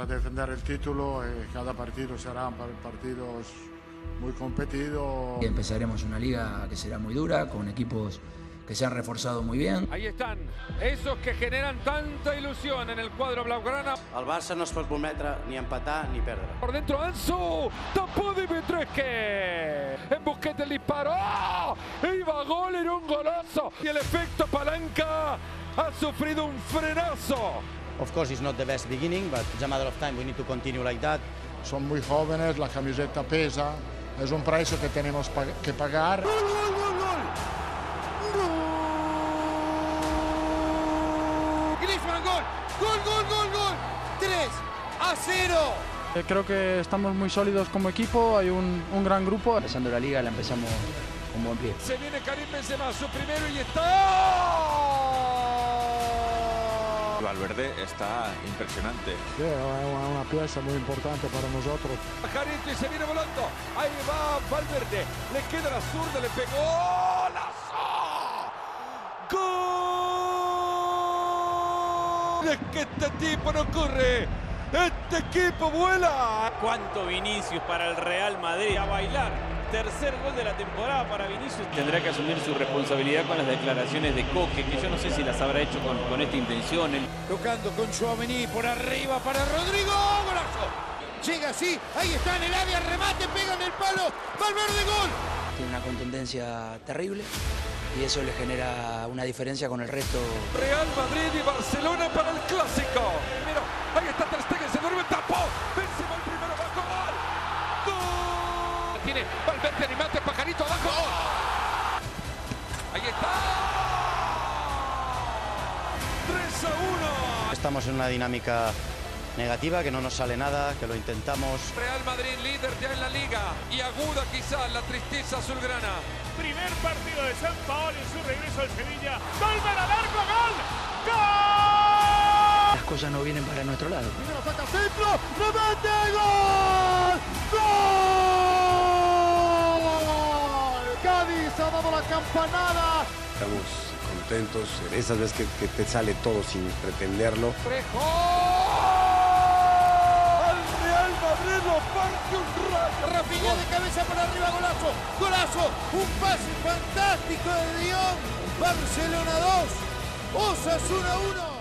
a defender el título. Eh, cada partido serán partidos muy competidos. Empezaremos una liga que será muy dura, con equipos que se han reforzado muy bien. Ahí están, esos que generan tanta ilusión en el cuadro blaugrana. El Barça no es pot permetre ni empatar ni perdre. Por dentro Ansu, tapó Dimitrescu. En Busquets el disparo. ¡Oh! Iba gol, era un golazo. Y el efecto palanca ha sufrido un frenazo. Of course, it's not the best beginning, but it's a matter of time. We need to continue like that. Son muy jóvenes, la camiseta pesa. Es un precio que tenemos que pagar. ¡Gol, gol, gol, gol! Griezmann, gol, gol, gol, gol, gol. 3 a 0. Eh, creo que estamos muy sólidos como equipo, hay un, un, gran grupo. Empezando la liga la empezamos con buen pie. Se viene Karim Benzema, su primero y está. Valverde está impresionante. Sí, es una, una, pieza muy importante para nosotros. Jarito y se viene volando. Ahí va Valverde. Le queda la zurda, le pegó. ¡Lazo! ¡Gol! Es que este tipo no corre. Este equipo vuela. ¿Cuánto Vinicius para el Real Madrid? A bailar. Tercer gol de la temporada para Vinicius. Tendrá que asumir su responsabilidad con las declaraciones de Coque, que yo no sé si las habrá hecho con, con esta intención. El... Tocando con Chouameni por arriba para Rodrigo. ¡Golazo! Llega así, ahí está en el área, remate, pega en el palo. Valverde, gol. Tiene una contundencia terrible y eso le genera una diferencia con el resto. Real Madrid y Barcelona para el clásico. Mira, ahí está Estamos en una dinámica negativa, que no nos sale nada, que lo intentamos. Real Madrid líder ya en la liga y aguda quizás la tristeza azulgrana. Primer partido de San Paolo en su regreso al Sevilla. Gol para el arco, gol. ¡Gol! Las cosas no vienen para nuestro lado. Primero saca centro, remate, gol. ¡Gol! Cádiz ha dado la campanada. Estamos contentos, esas veces que, que te sale todo sin pretenderlo. Al Real Madrid lo parte un rayo. Rafinha de cabeza por arriba, golazo. Golazo. Un pase fantástico de Dion. Barcelona 2. Osasuna 1.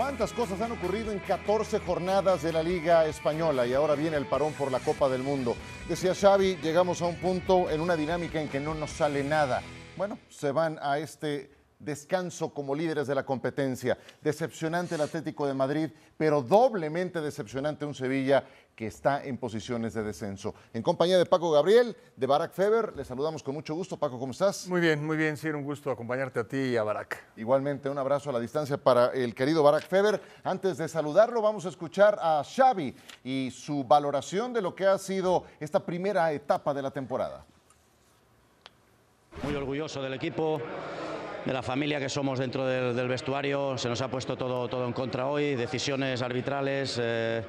¿Cuántas cosas han ocurrido en 14 jornadas de la Liga Española y ahora viene el parón por la Copa del Mundo? Decía Xavi, llegamos a un punto en una dinámica en que no nos sale nada. Bueno, se van a este descanso como líderes de la competencia. Decepcionante el Atlético de Madrid, pero doblemente decepcionante un Sevilla que está en posiciones de descenso. En compañía de Paco Gabriel, de Barack Feber, le saludamos con mucho gusto. Paco, ¿cómo estás? Muy bien, muy bien, sí, era un gusto acompañarte a ti y a Barack. Igualmente, un abrazo a la distancia para el querido Barack Feber. Antes de saludarlo, vamos a escuchar a Xavi y su valoración de lo que ha sido esta primera etapa de la temporada. Muy orgulloso del equipo, de la familia que somos dentro del, vestuario. Se nos ha puesto todo, todo en contra hoy, decisiones arbitrales, eh,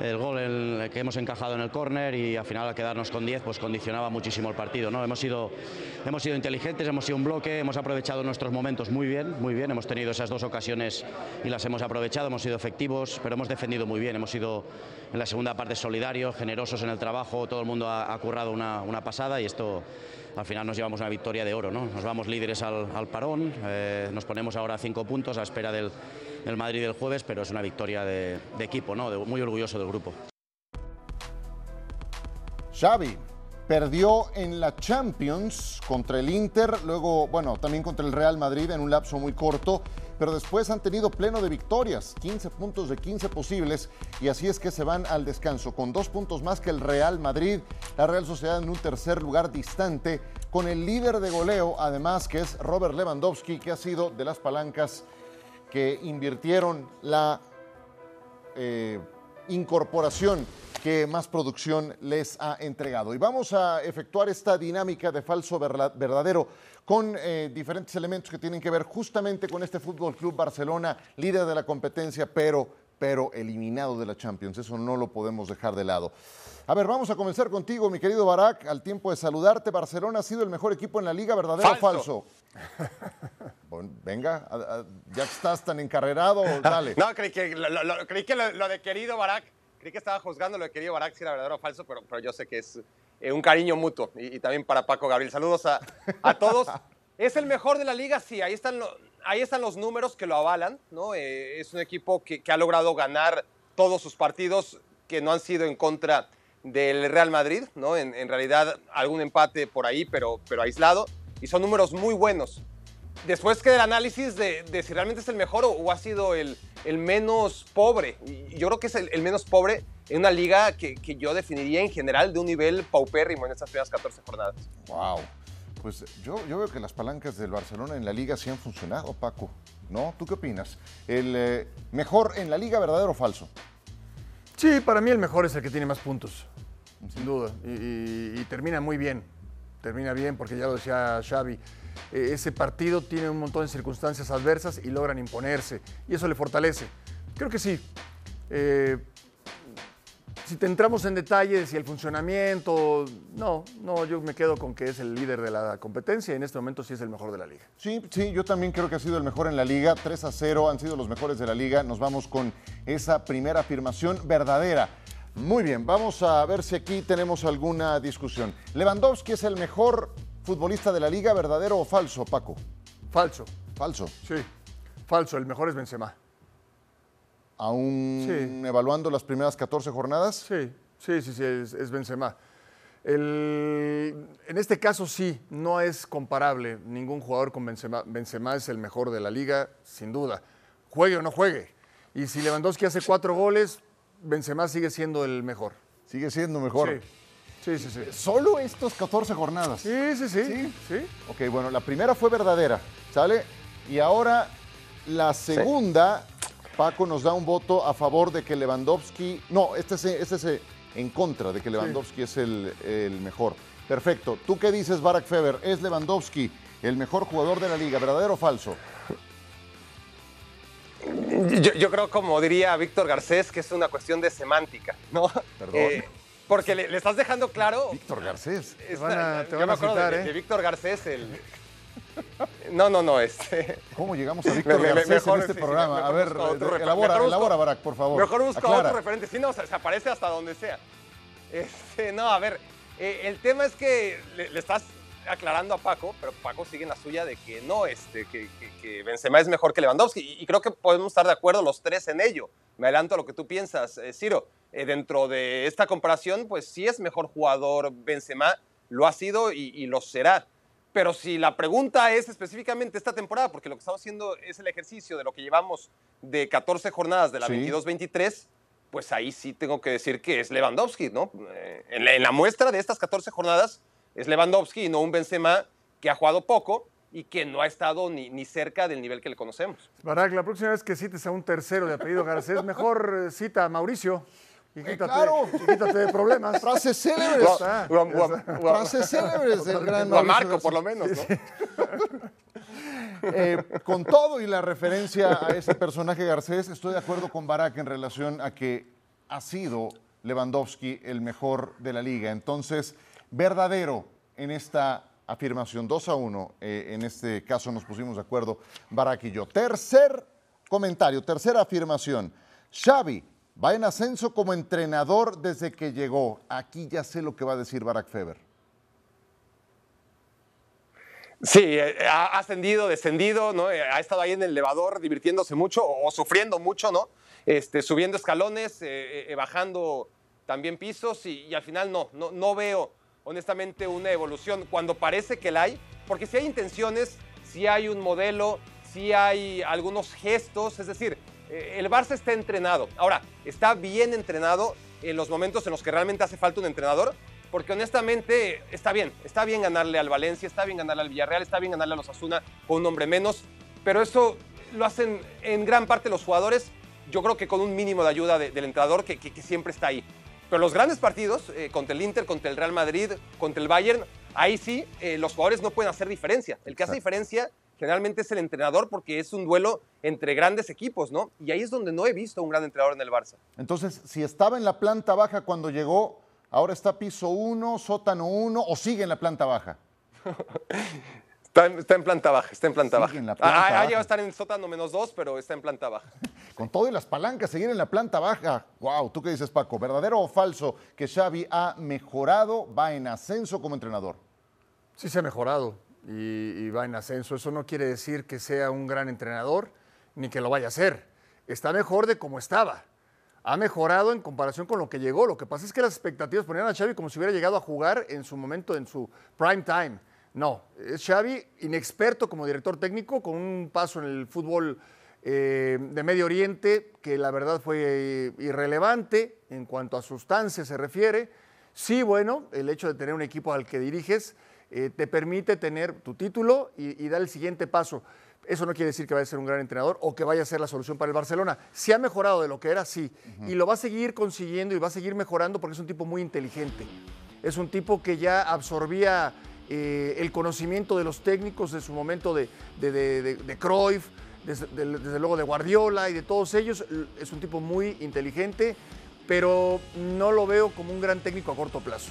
el gol el, que hemos encajado en el córner y al final al quedarnos con 10 pues condicionaba muchísimo el partido. ¿no? Hemos, sido, hemos sido inteligentes, hemos sido un bloque, hemos aprovechado nuestros momentos muy bien, muy bien. Hemos tenido esas dos ocasiones y las hemos aprovechado, hemos sido efectivos, pero hemos defendido muy bien. Hemos sido en la segunda parte solidarios, generosos en el trabajo, todo el mundo ha, ha currado una, una pasada y esto al final nos llevamos una victoria de oro, ¿no? Nos vamos líderes al, al parón, eh, nos ponemos ahora a cinco puntos a espera del, del, Madrid del jueves, pero es una victoria de, equipo, ¿no? Muy orgulloso del grupo. Xavi perdió en la Champions contra el Inter, luego, bueno, también contra el Real Madrid en un lapso muy corto, pero después han tenido pleno de victorias, 15 puntos de 15 posibles, y así es que se van al descanso, con dos puntos más que el Real Madrid, la Real Sociedad en un tercer lugar distante, con el líder de goleo, además que es Robert Lewandowski, que ha sido de las palancas que invirtieron la eh, incorporación que más producción les ha entregado. Y vamos a efectuar esta dinámica de falso verdadero con eh, diferentes elementos que tienen que ver justamente con este Fútbol Club Barcelona, líder de la competencia, pero, pero eliminado de la Champions. Eso no lo podemos dejar de lado. A ver, vamos a comenzar contigo, mi querido Barak, al tiempo de saludarte. Barcelona ha sido el mejor equipo en la liga, ¿verdadero falso. o falso? venga, ya estás tan encarrerado, dale. no, creí que, lo, creí que lo, de querido Barak, creí que estaba juzgando lo de querido Barak si era verdadero o falso, pero, pero yo sé que es eh, un cariño mutuo. Y, también para Paco Gabriel. Saludos a, a todos. ¿Es el mejor de la liga? Sí, ahí están, ahí están los números que lo avalan. ¿no? Eh, es un equipo que, que, ha logrado ganar todos sus partidos que no han sido en contra del Real Madrid. ¿no? En, en realidad, algún empate por ahí, pero, pero aislado. Y son números muy buenos. Después que el análisis de, de si realmente es el mejor o, ha sido el, el, menos pobre. Yo creo que es el, el menos pobre en una liga que, que, yo definiría en general de un nivel paupérrimo en estas primeras 14 jornadas. ¡Wow! Pues yo, yo veo que las palancas del Barcelona en la liga sí han funcionado, Paco. ¿No? ¿Tú qué opinas? ¿El eh, mejor en la liga, verdadero o falso? Sí, para mí el mejor es el que tiene más puntos, sin duda. Y, y, termina muy bien. Termina bien porque ya lo decía Xavi. Eh, ese partido tiene un montón de circunstancias adversas y logran imponerse. Y eso le fortalece. Creo que sí. Eh, si te entramos en detalles y el funcionamiento, no, no, yo me quedo con que es el líder de la competencia y en este momento sí es el mejor de la liga. Sí, sí, yo también creo que ha sido el mejor en la liga. 3 a 0 han sido los mejores de la liga. Nos vamos con esa primera afirmación verdadera. Muy bien, vamos a ver si aquí tenemos alguna discusión. Lewandowski es el mejor futbolista de la liga, verdadero o falso, Paco? Falso. Falso. Sí, falso, el mejor es Benzema aún evaluando las primeras 14 jornadas? Sí, sí, sí, sí es, Benzema. en este caso sí, no es comparable ningún jugador con Benzema. Benzema es el mejor de la liga, sin duda. Juegue o no juegue. Y si Lewandowski hace cuatro goles, Benzema sigue siendo el mejor. Sigue siendo mejor. Sí, sí, sí. Solo estos 14 jornadas. Sí, sí, sí. ¿Sí? Ok, bueno, la primera fue verdadera, ¿sale? Y ahora la segunda Paco nos da un voto a favor de que Lewandowski, no, este es, este es en contra de que Lewandowski es el, mejor. Perfecto. ¿Tú qué dices, Barack Feber? ¿Es Lewandowski el mejor jugador de la liga, verdadero o falso? Yo, creo, como diría Víctor Garcés, que es una cuestión de semántica, ¿no? Perdón. Eh, porque le, estás dejando claro. Víctor Garcés. te van a, yo me acuerdo de, ¿eh? Víctor Garcés, el, no, no, no. Este... ¿Cómo llegamos a Víctor Garcés en este programa? a ver, elabora, elabora, Barack, por favor. Mejor busca otro referente. Si no, se, aparece hasta donde sea. Este, no, a ver, eh, el tema es que le, estás aclarando a Paco, pero Paco sigue en la suya de que no, este, que, que, Benzema es mejor que Lewandowski. Y, creo que podemos estar de acuerdo los tres en ello. Me adelanto a lo que tú piensas, eh, Ciro. Eh, dentro de esta comparación, pues sí es mejor jugador Benzema, lo ha sido y, y lo será pero si la pregunta es específicamente esta temporada, porque lo que estamos haciendo es el ejercicio de lo que llevamos de 14 jornadas de la 22-23, pues ahí sí tengo que decir que es Lewandowski, ¿no? Eh, en la, muestra de estas 14 jornadas es Lewandowski y no un Benzema que ha jugado poco y que no ha estado ni, ni cerca del nivel que le conocemos. Barak, la próxima vez que cites a un tercero de apellido Garcés, mejor eh, cita a Mauricio. Y quítate, claro. quítate de problemas. Frases célebres. Frases célebres del gran O Marco, por lo menos, ¿no? Eh, con todo y la referencia a ese personaje Garcés, estoy de acuerdo con Barak en relación a que ha sido Lewandowski el mejor de la liga. Entonces, verdadero en esta afirmación, 2 a 1, eh, en este caso nos pusimos de acuerdo Barak y yo. Tercer comentario, tercera afirmación. Xavi Va en ascenso como entrenador desde que llegó. Aquí ya sé lo que va a decir Barack Feber. Sí, eh, ha ascendido, descendido, ¿no? Eh, ha estado ahí en el elevador divirtiéndose mucho o sufriendo mucho, ¿no? Este, subiendo escalones, eh, bajando también pisos y, al final no, no, no veo honestamente una evolución cuando parece que la hay, porque si hay intenciones, si hay un modelo, si hay algunos gestos, es decir, eh, el Barça está entrenado. Ahora, está bien entrenado en los momentos en los que realmente hace falta un entrenador, porque honestamente está bien, está bien ganarle al Valencia, está bien ganarle al Villarreal, está bien ganarle a los Asuna con un hombre menos, pero eso lo hacen en gran parte los jugadores, yo creo que con un mínimo de ayuda del entrenador que, siempre está ahí. Pero los grandes partidos, eh, contra el Inter, contra el Real Madrid, contra el Bayern, ahí sí eh, los jugadores no pueden hacer diferencia. El que hace diferencia generalmente es el entrenador porque es un duelo entre grandes equipos, ¿no? Y ahí es donde no he visto un gran entrenador en el Barça. Entonces, si estaba en la planta baja cuando llegó, ahora está piso 1, sótano 1 o sigue en la planta baja. Está, en- está en planta baja, está en planta Sigue baja. en la planta Ah, ah, baja. llegado a estar en sótano menos dos, pero está en planta baja. Con todo y las palancas, seguir en la planta baja. Wow, ¿tú qué dices, Paco? ¿Verdadero o falso que Xavi ha mejorado, va en ascenso como entrenador? Sí se ha mejorado y, y va en ascenso. Eso no quiere decir que sea un gran entrenador ni que lo vaya a ser. Está mejor de como estaba. Ha mejorado en comparación con lo que llegó. Lo que pasa es que las expectativas ponían a Xavi como si hubiera llegado a jugar en su momento, en su prime time. No, es Xavi inexperto como director técnico, con un paso en el fútbol eh, de Medio Oriente que la verdad fue eh, irrelevante en cuanto a sustancia se refiere. Sí, bueno, el hecho de tener un equipo al que diriges eh, te permite tener tu título y, y dar el siguiente paso. Eso no quiere decir que vaya a ser un gran entrenador o que vaya a ser la solución para el Barcelona. Si ha mejorado de lo que era, sí. Y lo va a seguir consiguiendo y va a seguir mejorando porque es un tipo muy inteligente. Es un tipo que ya absorbía eh, el conocimiento de los técnicos de su momento de, de, de, de- de Cruyff, desde, de- desde luego de Guardiola y de todos ellos. Es un tipo muy inteligente, pero no lo veo como un gran técnico a corto plazo.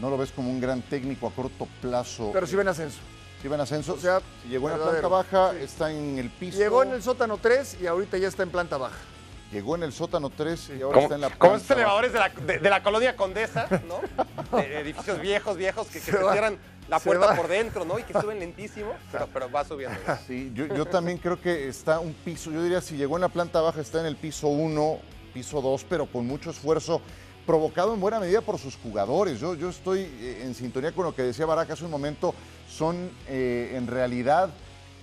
No lo ves como un gran técnico a corto plazo. Pero sí va en ascenso. Sí va en ascenso. O sea, Si llegó en la planta baja, está en el piso. Llegó en el sótano 3 y ahorita ya está en planta baja. Llegó en el sótano 3 y ahora está en la planta como estos elevadores de la, de- de la colonia Condesa, ¿no? De edificios viejos, viejos, que, que Se se, cierran la puerta por dentro, ¿no? Y que suben lentísimo, pero, pero va subiendo. Sí, yo, yo también creo que está un piso, yo diría si llegó en la planta baja está en el piso 1, piso 2, pero con mucho esfuerzo, provocado en buena medida por sus jugadores. Yo, yo estoy eh, en sintonía con lo que decía Baraca hace un momento, son eh, en realidad,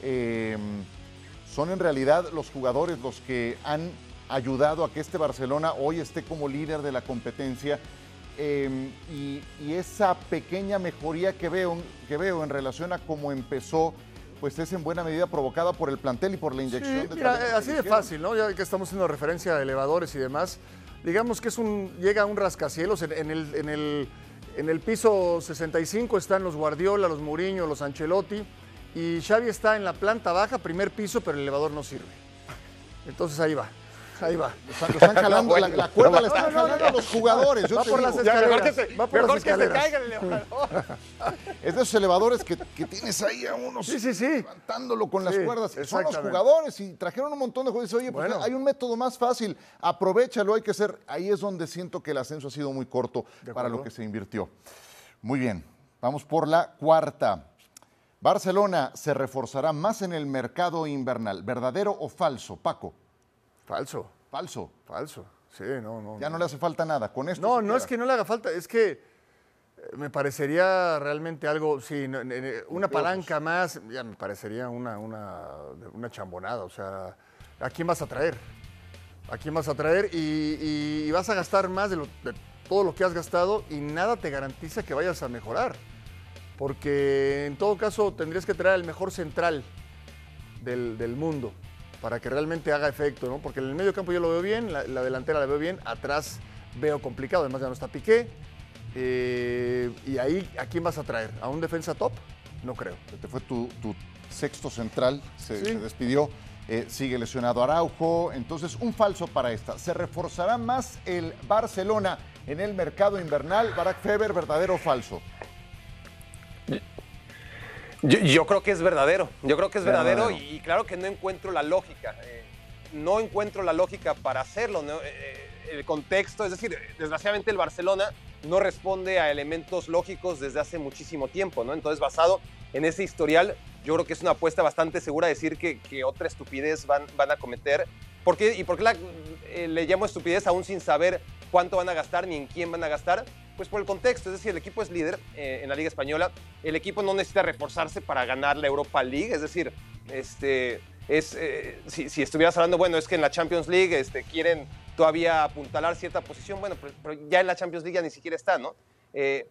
eh, son en realidad los jugadores los que han ayudado a que este Barcelona hoy esté como líder de la competencia. Eh, y, y esa pequeña mejoría que veo, que veo en relación a cómo empezó, pues es en buena medida provocada por el plantel y por la inyección Sí, de mira, eh, así de fácil, ¿no? Ya que estamos haciendo referencia a elevadores y demás, digamos que es un, llega a un rascacielos. En, en el, en, el, en el piso 65 están los Guardiola, los Mourinho, los Ancelotti, y Xavi está en la planta baja, primer piso, pero el elevador no sirve. Entonces ahí va, ahí va. Lo están, jalando, la, la cuerda le están No, no, no, jalando a los jugadores. Yo Va por las Ya, mejor que se, va por mejor las que se el elevador. Es de esos elevadores que, que tienes ahí a unos Sí, sí, sí. levantándolo con las cuerdas. Son los jugadores y trajeron un montón de jugadores. Oye, pues Bueno. hay un método más fácil. Aprovechalo, hay que ser. Ahí es donde siento que el ascenso ha sido muy corto para lo que se invirtió. Muy bien, vamos por la cuarta. Barcelona se reforzará más en el mercado invernal. ¿Verdadero o falso, Paco? Falso, Falso. falso. Sí, no, no. Ya no le hace falta nada. Con esto No, no es que no le haga falta, es que eh, me parecería realmente algo, sí, ne- una palanca más, ya me parecería una, una, una chambonada. O sea, ¿a quién vas a traer? ¿A quién vas a traer? Y, y- y vas a gastar más de, lo- de todo lo que has gastado y nada te garantiza que vayas a mejorar. Porque en todo caso tendrías que traer el mejor central del, del mundo para que realmente haga efecto, ¿no? Porque en el medio campo yo lo veo bien, la, la delantera la veo bien, atrás veo complicado, además ya no está Piqué. eh, y ahí, ¿a quién vas a traer? ¿A un defensa top? No creo. Se te fue tu, tu sexto central, se, Sí. se despidió, eh, sigue lesionado Araujo, entonces un falso para esta. ¿Se reforzará más el Barcelona en el mercado invernal? Barack Feber, verdadero o falso? Yo, yo creo que es verdadero, yo creo que es verdadero, Verdadero. y, y claro que no encuentro la lógica, eh, no encuentro la lógica para hacerlo, ¿no? Eh, eh, el contexto, es decir, desgraciadamente el Barcelona no responde a elementos lógicos desde hace muchísimo tiempo, ¿no? Entonces basado en ese historial, yo creo que es una apuesta bastante segura decir que, que otra estupidez van, van a cometer. ¿Por qué? ¿Y por qué la- eh, le llamo estupidez aún sin saber cuánto van a gastar ni en quién van a gastar? Pues por el contexto, es decir, el equipo es líder eh, en la Liga Española, el equipo no necesita reforzarse para ganar la Europa League, es decir, este, es, eh, si, estuvieras hablando, bueno, es que en la Champions League este, quieren todavía apuntalar cierta posición, bueno, pero, ya en la Champions League ya ni siquiera está, ¿no? Eh,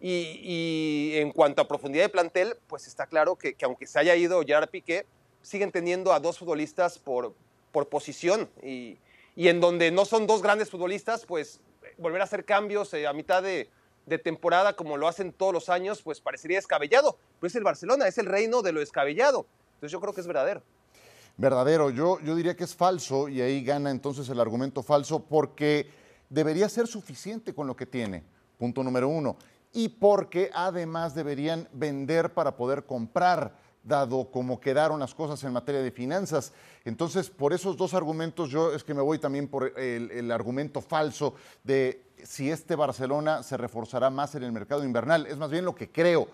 y, y en cuanto a profundidad de plantel, pues está claro que, que aunque se haya ido Gerard Piqué, siguen teniendo a dos futbolistas por, por posición y, y en donde no son dos grandes futbolistas, pues volver a hacer cambios eh, a mitad de, temporada como lo hacen todos los años, pues parecería descabellado. Pero es el Barcelona, es el reino de lo descabellado. Entonces yo creo que es verdadero. Verdadero, yo, yo diría que es falso y ahí gana entonces el argumento falso porque debería ser suficiente con lo que tiene, punto número uno, y porque además deberían vender para poder comprar. Dado cómo quedaron las cosas en materia de finanzas. Entonces, por esos dos argumentos, yo es que me voy también por el, el argumento falso de si este Barcelona se reforzará más en el mercado invernal. Es más bien lo que creo,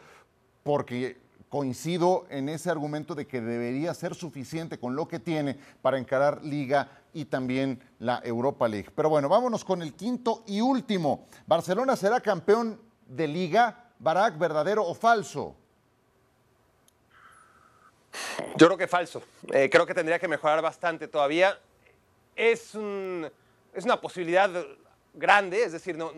porque coincido en ese argumento de que debería ser suficiente con lo que tiene para encarar Liga y también la Europa League. Pero bueno, vámonos con el quinto y último. ¿Barcelona será campeón de Liga? ¿Barak, verdadero o falso? Yo creo que falso. Eh, creo que tendría que mejorar bastante todavía. Es, un, es una posibilidad grande, es decir, no,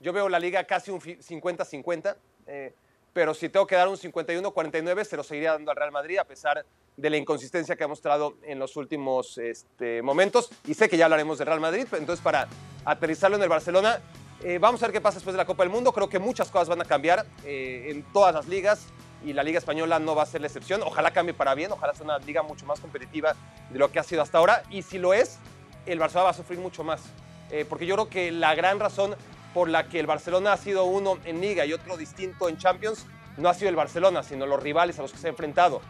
yo veo la liga casi un 50-50. Eh, pero si tengo que dar un 51-49, se lo seguiría dando al Real Madrid a pesar de la inconsistencia que ha mostrado en los últimos este, momentos. Y sé que ya hablaremos del Real Madrid, entonces para aterrizarlo en el Barcelona, eh, vamos a ver qué pasa después de la Copa del Mundo. Creo que muchas cosas van a cambiar eh, en todas las ligas y la Liga Española no va a ser la excepción. Ojalá cambie para bien, ojalá sea una liga mucho más competitiva de lo que ha sido hasta ahora. Y si lo es, el Barcelona va a sufrir mucho más. Eh, porque yo creo que la gran razón por la que el Barcelona ha sido uno en Liga y otro distinto en Champions, no ha sido el Barcelona, sino los rivales a los que se ha enfrentado.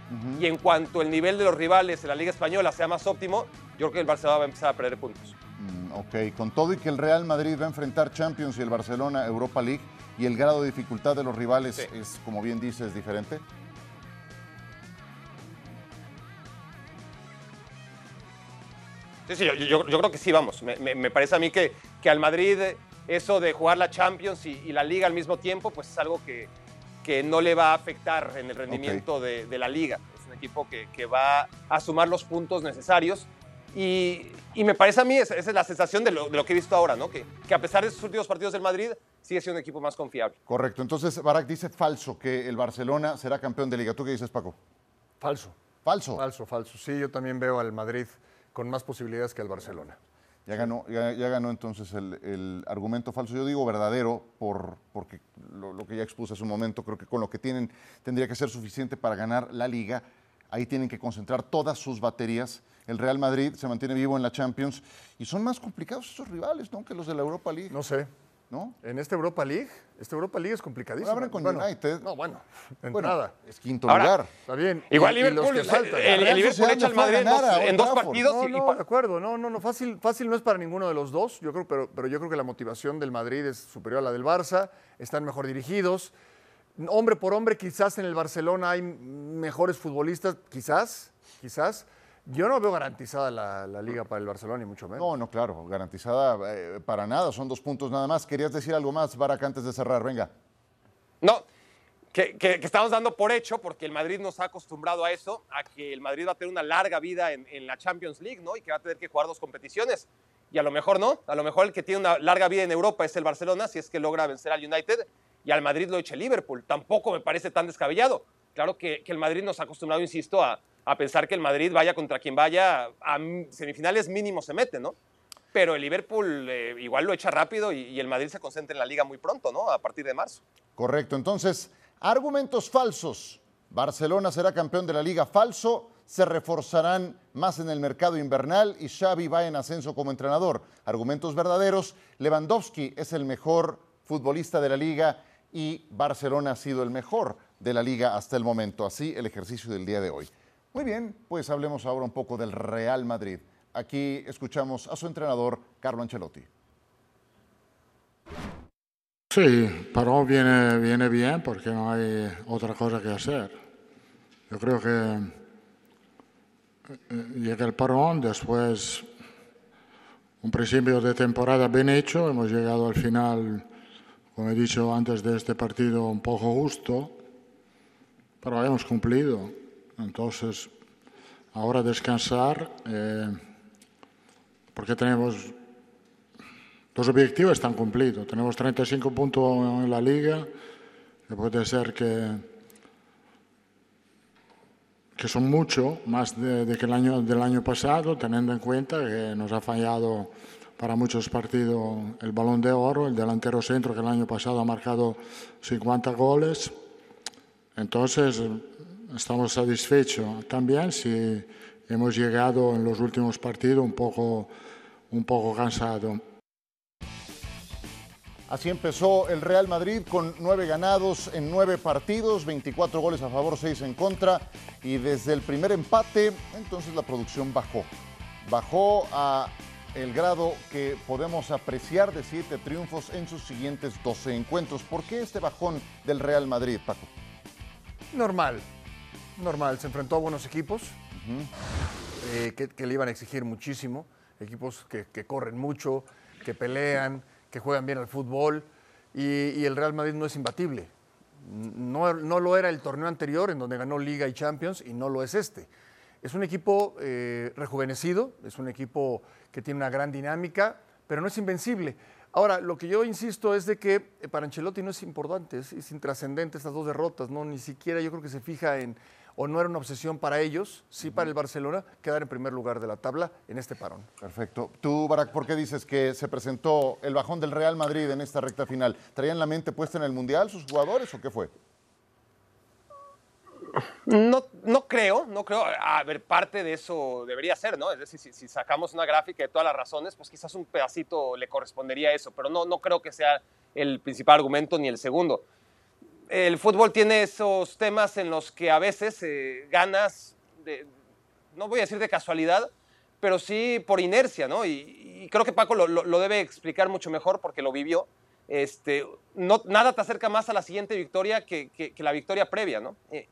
Y en cuanto el nivel de los rivales en la Liga Española sea más óptimo, yo creo que el Barcelona va a empezar a perder puntos. Mm, ok, con todo y que el Real Madrid va a enfrentar Champions y el Barcelona Europa League, y el grado de dificultad de los rivales es, como bien dices, diferente. Sí, sí, yo, creo que sí, vamos. Me, parece a mí que, que al Madrid eso de jugar la Champions y, la Liga al mismo tiempo, pues es algo que, que no le va a afectar en el rendimiento de, la Liga. Es un equipo que, que, va a sumar los puntos necesarios. Y, y me parece a mí, esa, es la sensación de lo, de lo, que he visto ahora, ¿no? Que, que a pesar de esos últimos partidos del Madrid, sigue siendo un equipo más confiable. Correcto. Entonces, Barak dice falso que el Barcelona será campeón de Liga. ¿Tú qué dices, Paco? Falso. Falso. Falso, falso. Sí, yo también veo al Madrid con más posibilidades que al Barcelona. Ya ganó, ya, ganó entonces el, argumento falso. Yo digo verdadero por, porque lo, que ya expuse hace un momento, creo que con lo que tienen tendría que ser suficiente para ganar la liga. Ahí tienen que concentrar todas sus baterías. El Real Madrid se mantiene vivo en la Champions y son más complicados esos rivales ¿no? que los de la Europa League. No sé, ¿no? En esta Europa League, esta Europa League es complicadísima. Abren con United. No, bueno, entrada. Es quinto lugar. Está bien. Igual Liverpool, el, el, Liverpool echa al Madrid en dos, partidos. No, no, de acuerdo. No, no, no, fácil, fácil no es para ninguno de los dos. Yo creo, pero, pero yo creo que la motivación del Madrid es superior a la del Barça. Están mejor dirigidos. Hombre por hombre, quizás en el Barcelona hay mejores futbolistas, quizás, quizás yo no veo garantizada la, liga para el Barcelona, ni mucho menos. No, no, claro, garantizada eh, para nada, son dos puntos nada más. ¿Querías decir algo más, Barak, antes de cerrar? Venga. No, que, estamos dando por hecho, porque el Madrid nos ha acostumbrado a eso, a que el Madrid va a tener una larga vida en, en, la Champions League, ¿no? Y que va a tener que jugar dos competiciones. Y a lo mejor no, a lo mejor el que tiene una larga vida en Europa es el Barcelona, si es que logra vencer al United, y al Madrid lo eche Liverpool. Tampoco me parece tan descabellado. Claro que, que el Madrid nos ha acostumbrado, insisto, a, a pensar que el Madrid vaya contra quien vaya, a semifinales mínimo se mete, ¿no? Pero el Liverpool eh, igual lo echa rápido y, el Madrid se concentra en la liga muy pronto, ¿no? A partir de marzo. Correcto. Entonces, argumentos falsos. Barcelona será campeón de la liga falso. Se reforzarán más en el mercado invernal y Xavi va en ascenso como entrenador. Argumentos verdaderos. Lewandowski es el mejor futbolista de la liga y Barcelona ha sido el mejor de la liga hasta el momento. Así el ejercicio del día de hoy. Muy bien, pues hablemos ahora un poco del Real Madrid. Aquí escuchamos a su entrenador, Carlo Ancelotti. Sí, pero viene, viene bien porque no hay otra cosa que hacer. Yo creo que eh, llega el parón, después un principio de temporada bien hecho, hemos llegado al final, como he dicho antes de este partido, un poco justo, pero hemos cumplido. Entonces, ahora descansar, eh, porque tenemos dos objetivos están cumplidos. Tenemos 35 puntos en la liga, que puede ser que, que son mucho, más de, que el año, del año pasado, teniendo en cuenta que nos ha fallado para muchos partidos el balón de oro, el delantero centro que el año pasado ha marcado 50 goles. Entonces, estamos satisfechos también si hemos llegado en los últimos partidos un poco, un poco cansado. Así empezó el Real Madrid con nueve ganados en nueve partidos, 24 goles a favor, 6 en contra. Y desde el primer empate, entonces la producción bajó. Bajó a el grado que podemos apreciar de siete triunfos en sus siguientes 12 encuentros. ¿Por qué este bajón del Real Madrid, Paco? Normal, normal. Se enfrentó a buenos equipos eh, que, que le iban a exigir muchísimo. Equipos que, que corren mucho, que pelean, que juegan bien al fútbol y, y el Real Madrid no es imbatible. No, no, lo era el torneo anterior en donde ganó Liga y Champions y no lo es este. Es un equipo eh, rejuvenecido, es un equipo que tiene una gran dinámica, pero no es invencible. Ahora, lo que yo insisto es de que eh, para Ancelotti no es importante, es, es intrascendente estas dos derrotas, ¿no? Ni siquiera yo creo que se fija en, o no era una obsesión para ellos, sí para el Barcelona, quedar en primer lugar de la tabla en este parón. Perfecto. Tú, Barak, ¿por qué dices que se presentó el bajón del Real Madrid en esta recta final? ¿Traían la mente puesta en el Mundial sus jugadores o qué fue? No, no creo, no creo. A ver, parte de eso debería ser, ¿no? Es decir, si, si, sacamos una gráfica de todas las razones, pues quizás un pedacito le correspondería a eso, pero no, no creo que sea el principal argumento ni el segundo. El fútbol tiene esos temas en los que a veces eh, ganas, de, no voy a decir de casualidad, pero sí por inercia, ¿no? Y, creo que Paco lo, debe explicar mucho mejor porque lo vivió. Este, nada te acerca más a la siguiente victoria que, la victoria previa, ¿no? Eh,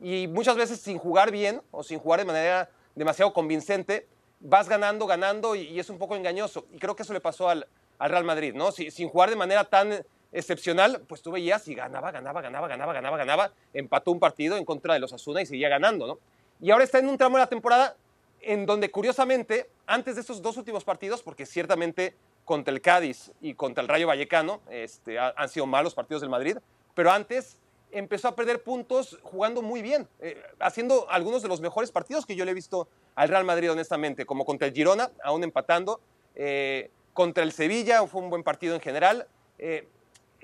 y muchas veces sin jugar bien o sin jugar de manera demasiado convincente, vas ganando, ganando y, es un poco engañoso. Y creo que eso le pasó al, al Real Madrid, ¿no? Si, sin jugar de manera tan excepcional, pues tú veías y ganaba, ganaba, ganaba, ganaba, ganaba, ganaba, empató un partido en contra de los Asuna y seguía ganando, ¿no? Y ahora está en un tramo de la temporada en donde curiosamente, antes de estos dos últimos partidos, porque ciertamente contra el Cádiz y contra el Rayo Vallecano este, han sido malos partidos del Madrid, pero antes empezó a perder puntos jugando muy bien, eh, haciendo algunos de los mejores partidos que yo le he visto al Real Madrid, honestamente, como contra el Girona, aún empatando, eh, contra el Sevilla, fue un buen partido en general. Eh,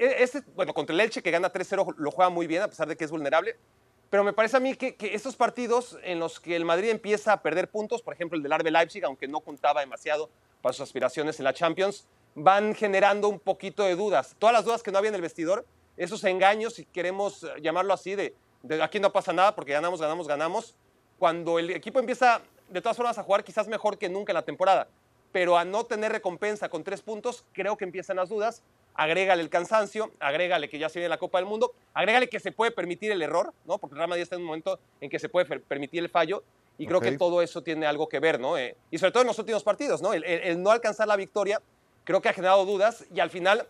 este, bueno, contra el Elche, que gana 3-0, lo juega muy bien, a pesar de que es vulnerable. Pero me parece a mí que, que, estos partidos en los que el Madrid empieza a perder puntos, por ejemplo el del Arbe Leipzig, aunque no contaba demasiado para sus aspiraciones en la Champions, van generando un poquito de dudas. Todas las dudas que no había en el vestidor, esos engaños, si queremos llamarlo así, de, de aquí no pasa nada porque ganamos, ganamos, ganamos. Cuando el equipo empieza de todas formas a jugar quizás mejor que nunca en la temporada, pero a no tener recompensa con tres puntos, creo que empiezan las dudas. Agrégale el cansancio, agrégale que ya se viene la Copa del Mundo, agrégale que se puede permitir el error, ¿no? Porque el Real Madrid está en un momento en que se puede permitir el fallo y creo okay. que todo eso tiene algo que ver, ¿no? Eh, y sobre todo en los últimos partidos, ¿no? El, el, el, no alcanzar la victoria creo que ha generado dudas y al final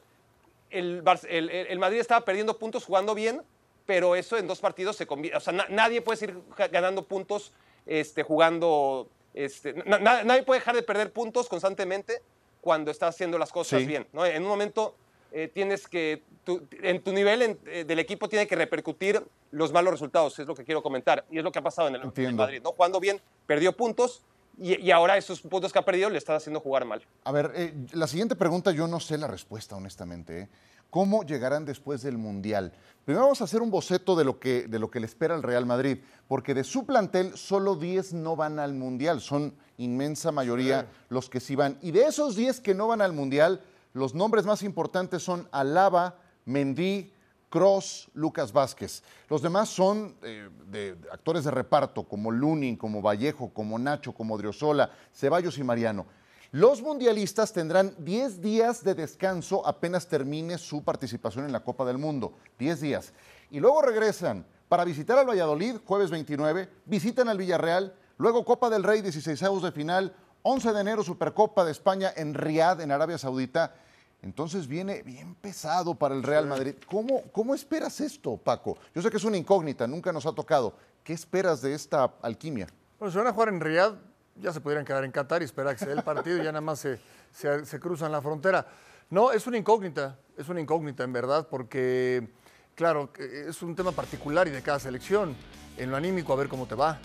el, el Madrid estaba perdiendo puntos jugando bien, pero eso en dos partidos se convierte, o sea, na nadie puede seguir ganando puntos este, jugando este, na nadie puede dejar de perder puntos constantemente cuando está haciendo las cosas sí. bien. ¿no? En un momento eh, tienes que, tu, en tu nivel en, eh, del equipo tiene que repercutir los malos resultados, es lo que quiero comentar. Y es lo que ha pasado en el, en Madrid. ¿no? Jugando bien, perdió puntos. Y, y, ahora esos puntos que ha perdido le están haciendo jugar mal. A ver, eh, la siguiente pregunta yo no sé la respuesta, honestamente. ¿Cómo llegarán después del Mundial? Primero vamos a hacer un boceto de lo, que, de lo que le espera al Real Madrid, porque de su plantel solo 10 no van al Mundial, son inmensa mayoría sí. los que sí van. Y de esos 10 que no van al Mundial, los nombres más importantes son Alaba, Mendy, Cross, Lucas Vázquez. Los demás son eh, actores de reparto, como Lunin, como Vallejo, como Nacho, como Driosola, Ceballos y Mariano. Los mundialistas tendrán 10 días de descanso apenas termine su participación en la Copa del Mundo. 10 días. Y luego regresan para visitar al Valladolid, jueves 29, visitan al Villarreal, luego Copa del Rey, 16 avos de final, 11 de enero Supercopa de España en Riad, en Arabia Saudita. Entonces viene bien pesado para el Real Madrid. ¿Cómo, ¿Cómo esperas esto, Paco? Yo sé que es una incógnita, nunca nos ha tocado. ¿Qué esperas de esta alquimia? Bueno, se van a jugar en Riad, ya se pudieran quedar en Qatar y esperar que se dé el partido y ya nada más se, se, se, cruzan la frontera. No, es una incógnita, es una incógnita en verdad, porque, claro, es un tema particular y de cada selección. En lo anímico, a ver cómo te va.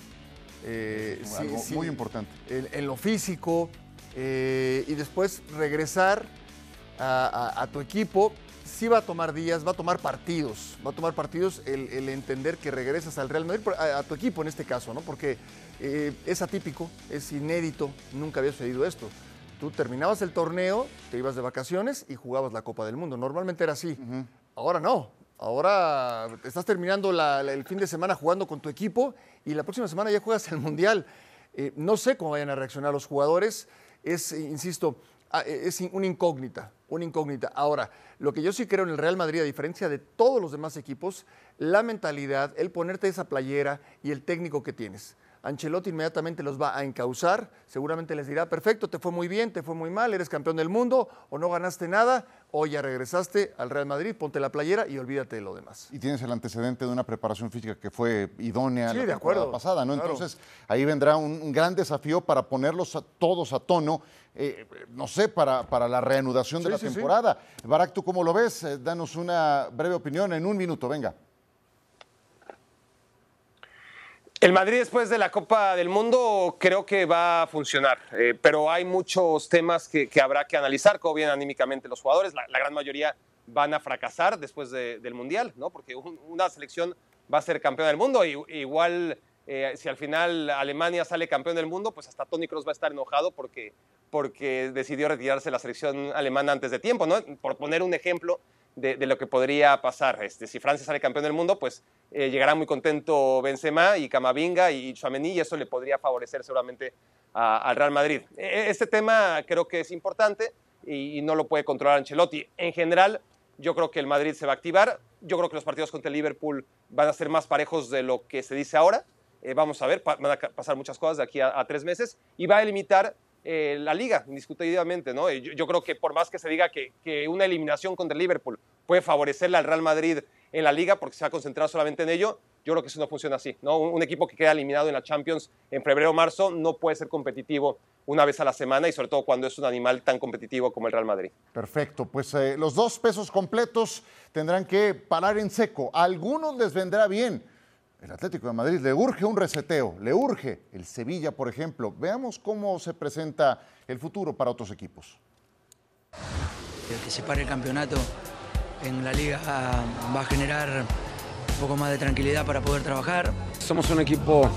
Eh, sí, Algo sí, muy importante. En, en lo físico eh, y después regresar a, a, a, tu equipo. Sí va a tomar días, va a tomar partidos, va a tomar partidos el, el entender que regresas al Real Madrid, a, a, tu equipo en este caso, ¿no? Porque eh, es atípico, es inédito, nunca había sucedido esto. Tú terminabas el torneo, te ibas de vacaciones y jugabas la Copa del Mundo. Normalmente era así. Ahora no. Ahora estás terminando el fin de semana jugando con tu equipo y la próxima semana ya juegas el Mundial. Eh, no sé cómo vayan a reaccionar los jugadores. Es, eh, insisto, ah, eh, es una incógnita, una incógnita. Ahora, lo que yo sí creo en el Real Madrid, a diferencia de todos los demás equipos, la mentalidad, el ponerte esa playera y el técnico que tienes. Ancelotti inmediatamente los va a encauzar, seguramente les dirá, perfecto, te fue muy bien, te fue muy mal, eres campeón del mundo o no ganaste nada, o ya regresaste al Real Madrid, ponte la playera y olvídate de lo demás. Y tienes el antecedente de una preparación física que fue idónea Sí, la de acuerdo, pasada, ¿no? claro. Entonces, ahí vendrá un, un gran desafío para ponerlos a- todos a tono, eh, no sé, para, para la reanudación de la sí. temporada. Barak, ¿tú cómo lo ves? Eh, danos una breve opinión en un minuto, venga. El Madrid después de la Copa del Mundo creo que va a funcionar, eh, pero hay muchos temas que, habrá que analizar, cómo vienen anímicamente los jugadores. La, gran mayoría van a fracasar después de- del Mundial, ¿no? porque un- una selección va a ser campeón del mundo. Y, igual, eh, si al final Alemania sale campeón del mundo, pues hasta Toni Kroos va a estar enojado porque, porque decidió retirarse la selección alemana antes de tiempo. ¿no? Por poner un ejemplo de, lo que podría pasar. Este, si Francia sale campeón del mundo, pues eh, llegará muy contento Benzema y Camavinga y Chouameni y eso le podría favorecer seguramente al Real Madrid. E- Este tema creo que es importante y, no lo puede controlar Ancelotti. En general, yo creo que el Madrid se va a activar. Yo creo que los partidos contra el Liverpool van a ser más parejos de lo que se dice ahora. Eh, vamos a ver, van a pasar muchas cosas de aquí a tres meses y va a limitar eh, la liga, indiscutiblemente. ¿no? Yo, yo creo que por más que se diga que, que una eliminación contra el Liverpool puede favorecerle al Real Madrid en la liga porque se va a concentrar solamente en ello, yo creo que eso no funciona así. ¿no? Un, equipo que queda eliminado en la Champions en febrero o marzo no puede ser competitivo una vez a la semana y sobre todo cuando es un animal tan competitivo como el Real Madrid. Perfecto, pues eh, los dos pesos completos tendrán que parar en seco. Algunos les vendrá bien. El Atlético de Madrid le urge un reseteo, le urge el Sevilla, por ejemplo. Veamos cómo se presenta el futuro para otros equipos. El que se pare el campeonato en la liga va a generar un poco más de tranquilidad para poder trabajar. Somos un equipo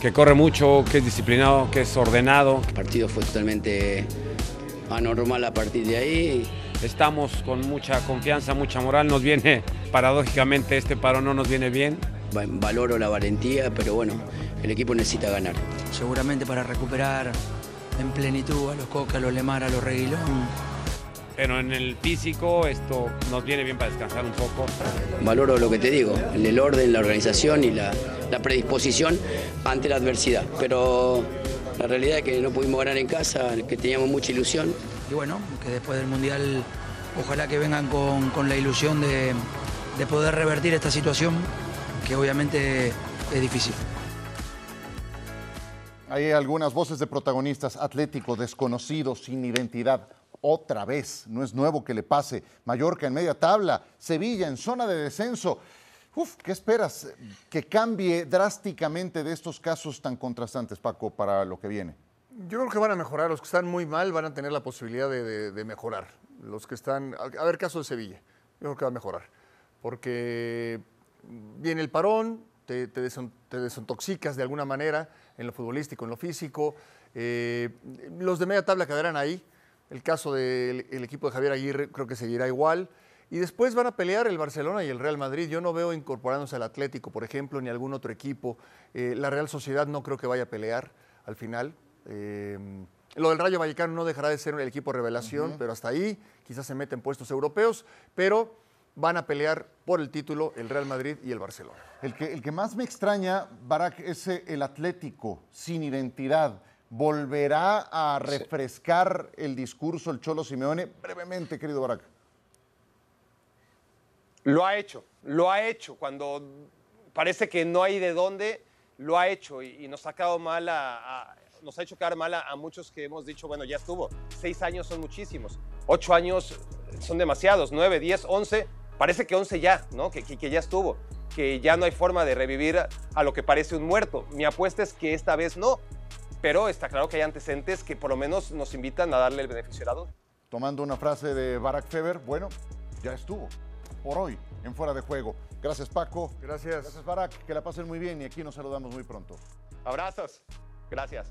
que corre mucho, que es disciplinado, que es ordenado. El partido fue totalmente anormal a partir de ahí. Estamos con mucha confianza, mucha moral. Nos viene, paradójicamente, este paro no nos viene bien. Va- Valoro la valentía, pero bueno, el equipo necesita ganar. Seguramente para recuperar en plenitud a los Coca, a los Lemar, a los Reguilón. Pero en el físico esto nos viene bien para descansar un poco. Valoro lo que te digo, el, el orden, la organización y la, la predisposición ante la adversidad. Pero la realidad es que no pudimos ganar en casa, que teníamos mucha ilusión. Y bueno, que después del Mundial ojalá que vengan con, con la ilusión de, de poder revertir esta situación, que obviamente es difícil. Hay algunas voces de protagonistas, Atlético, desconocido, sin identidad. Otra vez, no es nuevo que le pase. Mallorca en media tabla, Sevilla en zona de descenso. Uf, ¿qué esperas? Que cambie drásticamente de estos casos tan contrastantes, Paco, para lo que viene. Yo creo que van a mejorar. Los que están muy mal van a tener la posibilidad de, de- de mejorar. Los que están. A a ver, caso de Sevilla. Yo creo que va a mejorar. Porque viene el parón, te, te deson- te desintoxicas de alguna manera en lo futbolístico, en lo físico. Eh, los de media tabla quedarán ahí. El caso del el equipo de Javier Aguirre creo que seguirá igual. Y después van a pelear el Barcelona y el Real Madrid. Yo no veo incorporándose al Atlético, por ejemplo, ni algún otro equipo. Eh, la Real Sociedad no creo que vaya a pelear al final. Eh, lo del Rayo Vallecano no dejará de ser el equipo revelación, pero hasta ahí quizás se meten puestos europeos, pero van a pelear por el título el Real Madrid y el Barcelona. El que, el que más me extraña, Barak, es eh, el Atlético sin identidad. ¿Volverá a refrescar el discurso el Cholo Simeone? Brevemente, querido Barak. Lo ha hecho, lo ha hecho. Cuando parece que no hay de dónde, lo ha hecho y, y nos ha quedado mal a, a- nos ha hecho quedar mal a, a muchos que hemos dicho, bueno, ya estuvo. Seis años son muchísimos. Ocho años son demasiados. Nueve, diez, once. Parece que once ya, ¿no? Que, que- que ya estuvo. Que ya no hay forma de revivir a lo que parece un muerto. Mi apuesta es que esta vez no. Pero está claro que hay antecedentes que por lo menos nos invitan a darle el beneficio de la duda. Tomando una frase de Barack Feber, bueno, ya estuvo por hoy en Fuera de Juego. Gracias, Paco. Gracias. Gracias, Barack. Que la pasen muy bien y aquí nos saludamos muy pronto. Abrazos. Gracias.